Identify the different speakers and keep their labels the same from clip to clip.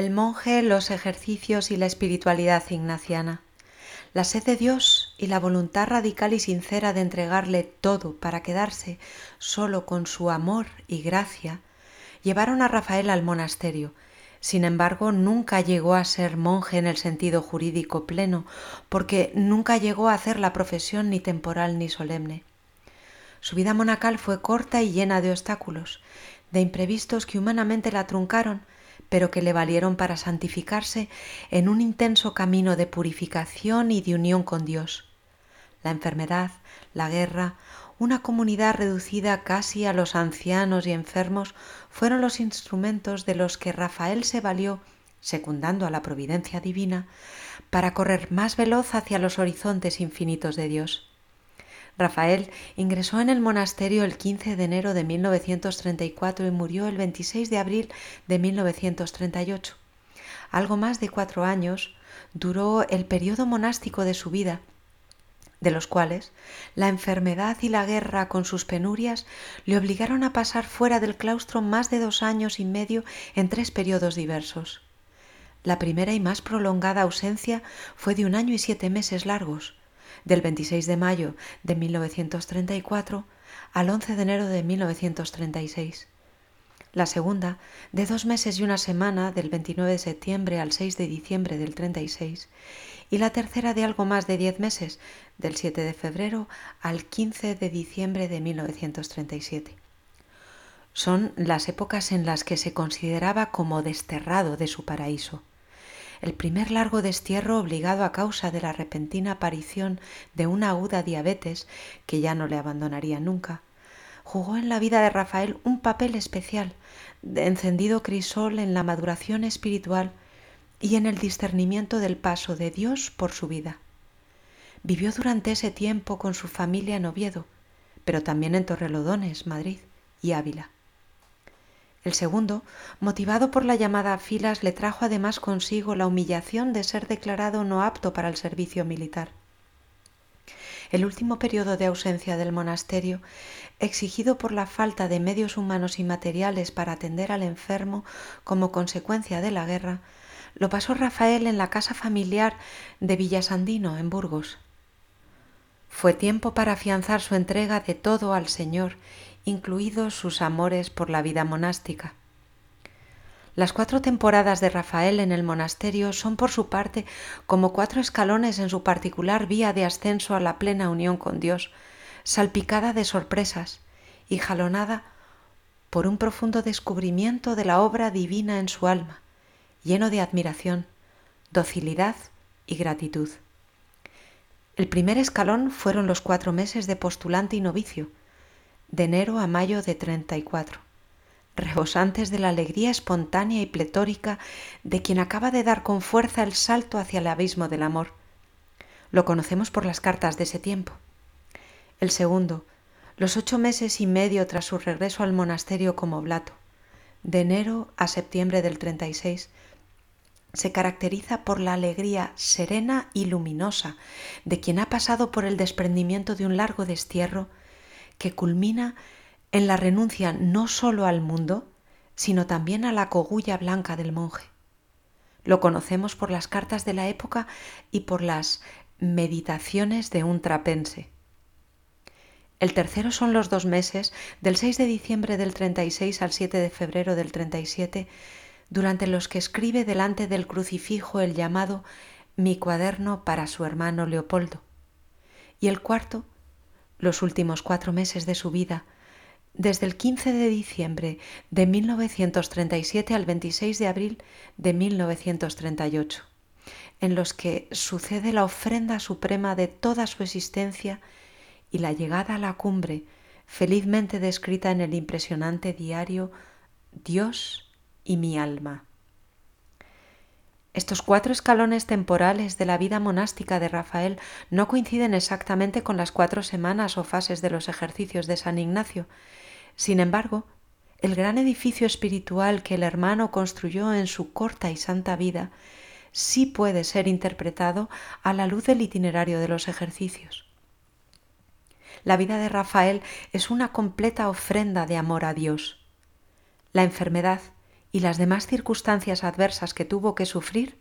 Speaker 1: El monje, los ejercicios y la espiritualidad ignaciana. La sed de Dios y la voluntad radical y sincera de entregarle todo para quedarse solo con su amor y gracia llevaron a Rafael al monasterio. Sin embargo, nunca llegó a ser monje en el sentido jurídico pleno, porque nunca llegó a hacer la profesión ni temporal ni solemne. Su vida monacal fue corta y llena de obstáculos, de imprevistos que humanamente la truncaron, pero que le valieron para santificarse en un intenso camino de purificación y de unión con Dios. La enfermedad, la guerra, una comunidad reducida casi a los ancianos y enfermos fueron los instrumentos de los que Rafael se valió, secundando a la providencia divina, para correr más veloz hacia los horizontes infinitos de Dios. Rafael ingresó en el monasterio el 15 de enero de 1934 y murió el 26 de abril de 1938. Algo más de cuatro años duró el periodo monástico de su vida, de los cuales la enfermedad y la guerra con sus penurias le obligaron a pasar fuera del claustro más de dos años y medio en tres periodos diversos. La primera y más prolongada ausencia fue de un año y siete meses largos, del 26 de mayo de 1934 al 11 de enero de 1936. La segunda, de dos meses y una semana, del 29 de septiembre al 6 de diciembre del 36. Y la tercera de algo más de diez meses, del 7 de febrero al 15 de diciembre de 1937. Son las épocas en las que se consideraba como desterrado de su paraíso el primer largo destierro obligado a causa de la repentina aparición de una aguda diabetes que ya no le abandonaría nunca, jugó en la vida de Rafael un papel especial, de encendido crisol en la maduración espiritual y en el discernimiento del paso de Dios por su vida. Vivió durante ese tiempo con su familia en Oviedo, pero también en Torrelodones, Madrid y Ávila. El segundo, motivado por la llamada a filas, le trajo además consigo la humillación de ser declarado no apto para el servicio militar. El último periodo de ausencia del monasterio, exigido por la falta de medios humanos y materiales para atender al enfermo como consecuencia de la guerra, lo pasó Rafael en la casa familiar de Villasandino, en Burgos. Fue tiempo para afianzar su entrega de todo al Señor incluidos sus amores por la vida monástica. Las cuatro temporadas de Rafael en el monasterio son por su parte como cuatro escalones en su particular vía de ascenso a la plena unión con Dios, salpicada de sorpresas y jalonada por un profundo descubrimiento de la obra divina en su alma, lleno de admiración, docilidad y gratitud. El primer escalón fueron los cuatro meses de postulante y novicio, de enero a mayo de 34, rebosantes de la alegría espontánea y pletórica de quien acaba de dar con fuerza el salto hacia el abismo del amor. Lo conocemos por las cartas de ese tiempo. El segundo, los ocho meses y medio tras su regreso al monasterio como oblato, de enero a septiembre del 36, se caracteriza por la alegría serena y luminosa de quien ha pasado por el desprendimiento de un largo destierro que culmina en la renuncia no sólo al mundo, sino también a la cogulla blanca del monje. Lo conocemos por las cartas de la época y por las meditaciones de un trapense. El tercero son los dos meses, del 6 de diciembre del 36 al 7 de febrero del 37, durante los que escribe delante del crucifijo el llamado Mi cuaderno para su hermano Leopoldo. Y el cuarto, los últimos cuatro meses de su vida, desde el 15 de diciembre de 1937 al 26 de abril de 1938, en los que sucede la ofrenda suprema de toda su existencia y la llegada a la cumbre, felizmente descrita en el impresionante diario Dios y mi alma. Estos cuatro escalones temporales de la vida monástica de Rafael no coinciden exactamente con las cuatro semanas o fases de los ejercicios de San Ignacio. Sin embargo, el gran edificio espiritual que el hermano construyó en su corta y santa vida sí puede ser interpretado a la luz del itinerario de los ejercicios. La vida de Rafael es una completa ofrenda de amor a Dios. La enfermedad y las demás circunstancias adversas que tuvo que sufrir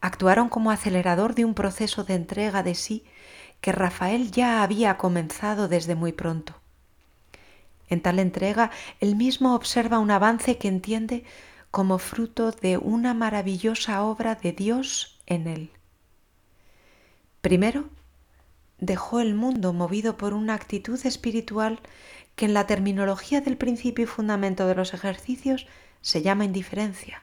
Speaker 1: actuaron como acelerador de un proceso de entrega de sí que Rafael ya había comenzado desde muy pronto. En tal entrega, él mismo observa un avance que entiende como fruto de una maravillosa obra de Dios en él. Primero, dejó el mundo movido por una actitud espiritual que en la terminología del principio y fundamento de los ejercicios se llama indiferencia.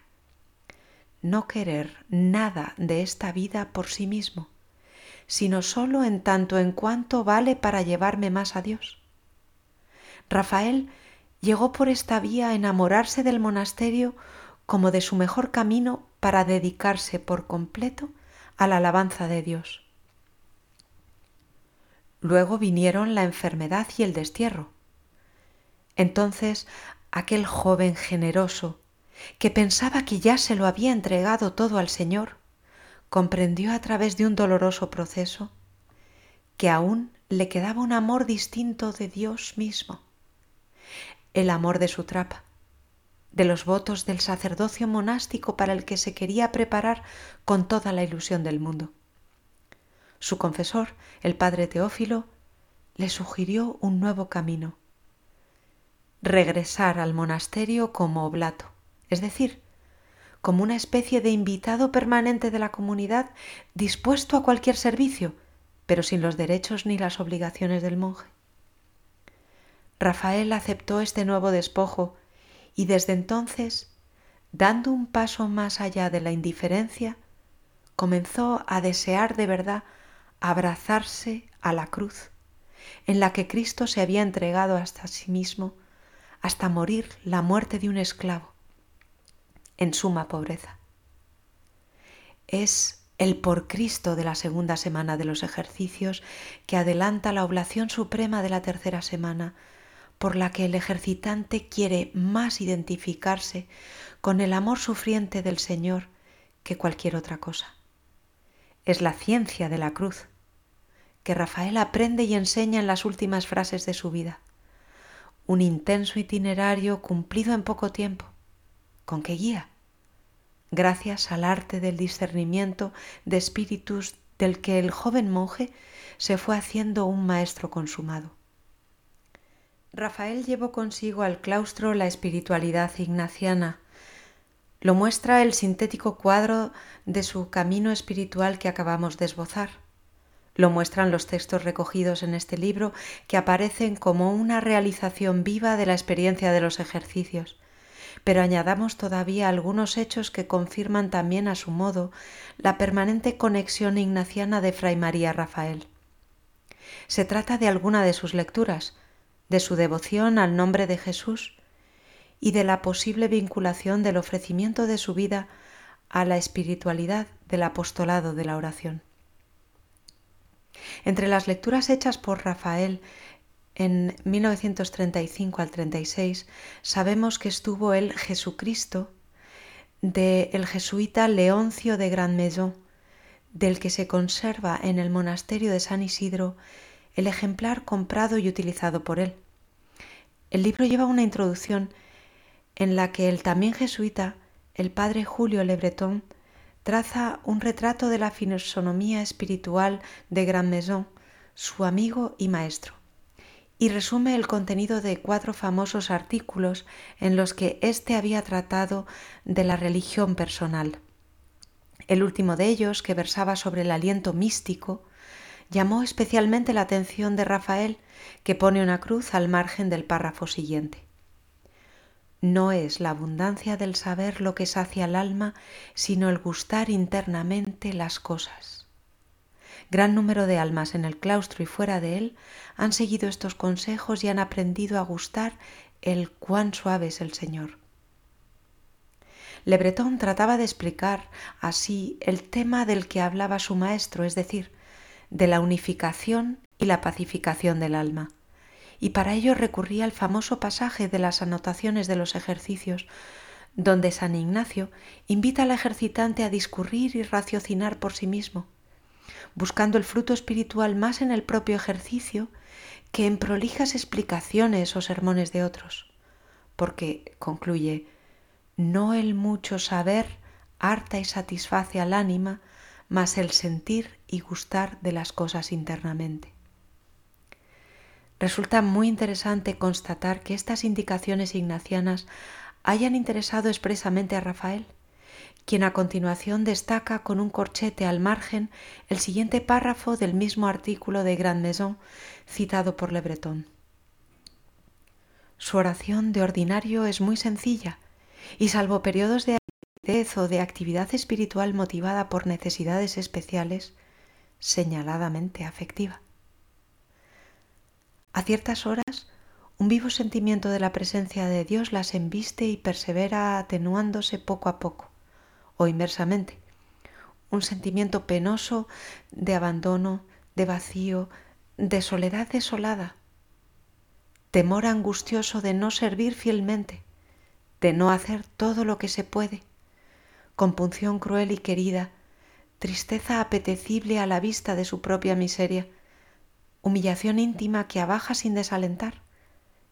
Speaker 1: No querer nada de esta vida por sí mismo, sino sólo en tanto en cuanto vale para llevarme más a Dios. Rafael llegó por esta vía a enamorarse del monasterio como de su mejor camino para dedicarse por completo a la alabanza de Dios. Luego vinieron la enfermedad y el destierro. Entonces aquel joven generoso, que pensaba que ya se lo había entregado todo al Señor, comprendió a través de un doloroso proceso que aún le quedaba un amor distinto de Dios mismo, el amor de su trapa, de los votos del sacerdocio monástico para el que se quería preparar con toda la ilusión del mundo. Su confesor, el padre Teófilo, le sugirió un nuevo camino, regresar al monasterio como oblato, es decir, como una especie de invitado permanente de la comunidad dispuesto a cualquier servicio, pero sin los derechos ni las obligaciones del monje. Rafael aceptó este nuevo despojo y desde entonces, dando un paso más allá de la indiferencia, comenzó a desear de verdad abrazarse a la cruz, en la que Cristo se había entregado hasta sí mismo, hasta morir la muerte de un esclavo, en suma pobreza. Es el por Cristo de la segunda semana de los ejercicios que adelanta la oblación suprema de la tercera semana, por la que el ejercitante quiere más identificarse con el amor sufriente del Señor que cualquier otra cosa. Es la ciencia de la cruz, que Rafael aprende y enseña en las últimas frases de su vida. Un intenso itinerario cumplido en poco tiempo. ¿Con qué guía? Gracias al arte del discernimiento de espíritus del que el joven monje se fue haciendo un maestro consumado. Rafael llevó consigo al claustro la espiritualidad ignaciana. Lo muestra el sintético cuadro de su camino espiritual que acabamos de esbozar. Lo muestran los textos recogidos en este libro que aparecen como una realización viva de la experiencia de los ejercicios. Pero añadamos todavía algunos hechos que confirman también a su modo la permanente conexión ignaciana de Fray María Rafael. Se trata de alguna de sus lecturas, de su devoción al nombre de Jesús y de la posible vinculación del ofrecimiento de su vida a la espiritualidad del apostolado de la oración. Entre las lecturas hechas por Rafael en 1935 al 36 sabemos que estuvo el Jesucristo de el jesuita Leoncio de Grand Maison, del que se conserva en el monasterio de San Isidro el ejemplar comprado y utilizado por él. El libro lleva una introducción en la que el también jesuita, el padre Julio Le Breton, traza un retrato de la fisonomía espiritual de Grand Maison, su amigo y maestro, y resume el contenido de cuatro famosos artículos en los que éste había tratado de la religión personal. El último de ellos, que versaba sobre el aliento místico, llamó especialmente la atención de Rafael, que pone una cruz al margen del párrafo siguiente. No es la abundancia del saber lo que sacia el alma, sino el gustar internamente las cosas. Gran número de almas en el claustro y fuera de él han seguido estos consejos y han aprendido a gustar el cuán suave es el Señor. Le Breton trataba de explicar así el tema del que hablaba su maestro, es decir, de la unificación y la pacificación del alma. Y para ello recurría al famoso pasaje de las anotaciones de los ejercicios, donde San Ignacio invita al ejercitante a discurrir y raciocinar por sí mismo, buscando el fruto espiritual más en el propio ejercicio que en prolijas explicaciones o sermones de otros. Porque, concluye, no el mucho saber harta y satisface al ánima, mas el sentir y gustar de las cosas internamente. Resulta muy interesante constatar que estas indicaciones ignacianas hayan interesado expresamente a Rafael, quien a continuación destaca con un corchete al margen el siguiente párrafo del mismo artículo de Grand Maison citado por Le Breton. Su oración de ordinario es muy sencilla y salvo periodos de acidez o de actividad espiritual motivada por necesidades especiales, señaladamente afectiva. A ciertas horas, un vivo sentimiento de la presencia de Dios las embiste y persevera atenuándose poco a poco, o inversamente, un sentimiento penoso de abandono, de vacío, de soledad desolada, temor angustioso de no servir fielmente, de no hacer todo lo que se puede, compunción cruel y querida, tristeza apetecible a la vista de su propia miseria, humillación íntima que abaja sin desalentar,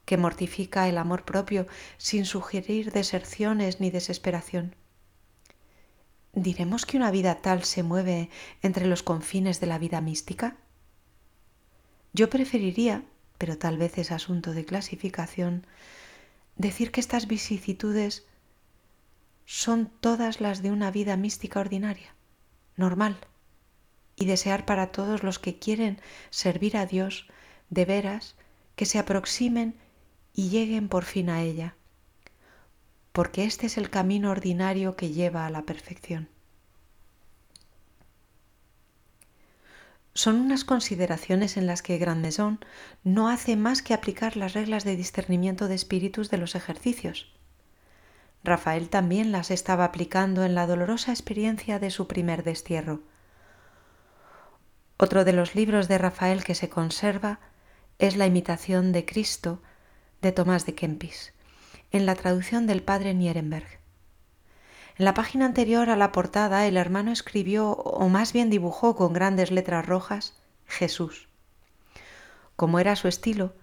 Speaker 1: que mortifica el amor propio sin sugerir deserciones ni desesperación. ¿Diremos que una vida tal se mueve entre los confines de la vida mística? Yo preferiría, pero tal vez es asunto de clasificación, decir que estas vicisitudes son todas las de una vida mística ordinaria, normal, y desear para todos los que quieren servir a Dios de veras que se aproximen y lleguen por fin a ella, porque este es el camino ordinario que lleva a la perfección. Son unas consideraciones en las que Grand Maison no hace más que aplicar las reglas de discernimiento de espíritus de los ejercicios. Rafael también las estaba aplicando en la dolorosa experiencia de su primer destierro otro de los libros de Rafael que se conserva es La imitación de Cristo de Tomás de Kempis, en la traducción del padre Nierenberg. En la página anterior a la portada el hermano escribió, o más bien dibujó con grandes letras rojas, Jesús. Como era su estilo,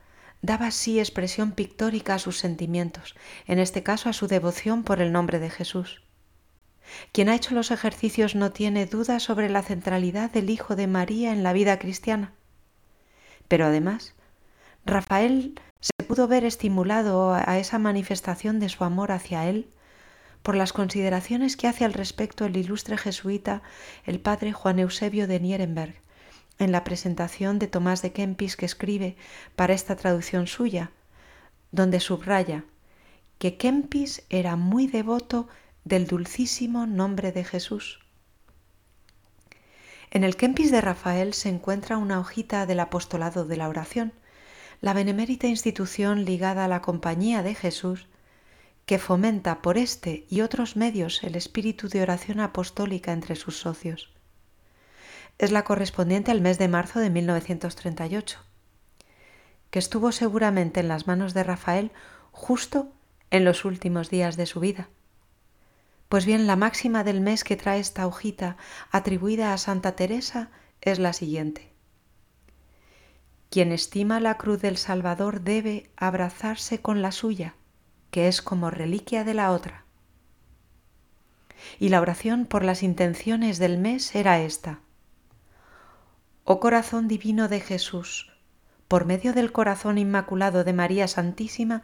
Speaker 1: daba así expresión pictórica a sus sentimientos, en este caso a su devoción por el nombre de Jesús. Quien ha hecho los ejercicios no tiene duda sobre la centralidad del Hijo de María en la vida cristiana. Pero además, Rafael se pudo ver estimulado a esa manifestación de su amor hacia él por las consideraciones que hace al respecto el ilustre jesuita, el padre Juan Eusebio de Nierenberg, en la presentación de Tomás de Kempis que escribe para esta traducción suya, donde subraya que Kempis era muy devoto del dulcísimo nombre de Jesús. En el Kempis de Rafael se encuentra una hojita del apostolado de la oración, la benemérita institución ligada a la Compañía de Jesús, que fomenta por este y otros medios el espíritu de oración apostólica entre sus socios. Es la correspondiente al mes de marzo de 1938, que estuvo seguramente en las manos de Rafael justo en los últimos días de su vida. Pues bien, la máxima del mes que trae esta hojita atribuida a Santa Teresa es la siguiente. Quien estima la cruz del Salvador debe abrazarse con la suya, que es como reliquia de la otra. Y la oración por las intenciones del mes era esta. Oh corazón divino de Jesús, por medio del corazón inmaculado de María Santísima,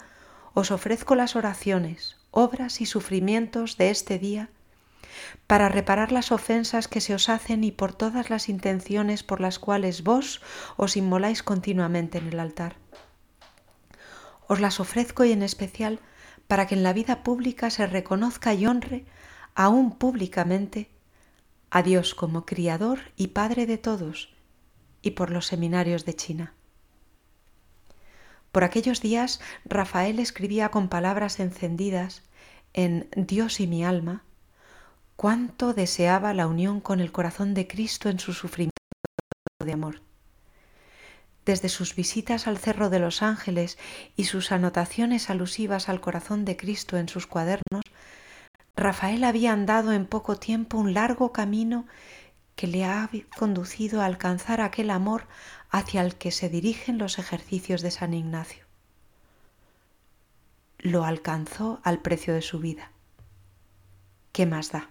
Speaker 1: os ofrezco las oraciones, obras y sufrimientos de este día para reparar las ofensas que se os hacen y por todas las intenciones por las cuales vos os inmoláis continuamente en el altar. Os las ofrezco y en especial para que en la vida pública se reconozca y honre, aún públicamente, a Dios como Criador y Padre de todos, y por los seminarios de China. Por aquellos días Rafael escribía con palabras encendidas en Dios y mi alma cuánto deseaba la unión con el corazón de Cristo en su sufrimiento de amor. Desde sus visitas al Cerro de los Ángeles y sus anotaciones alusivas al corazón de Cristo en sus cuadernos, Rafael había andado en poco tiempo un largo camino que le ha conducido a alcanzar aquel amor hacia el que se dirigen los ejercicios de San Ignacio. Lo alcanzó al precio de su vida. ¿Qué más da?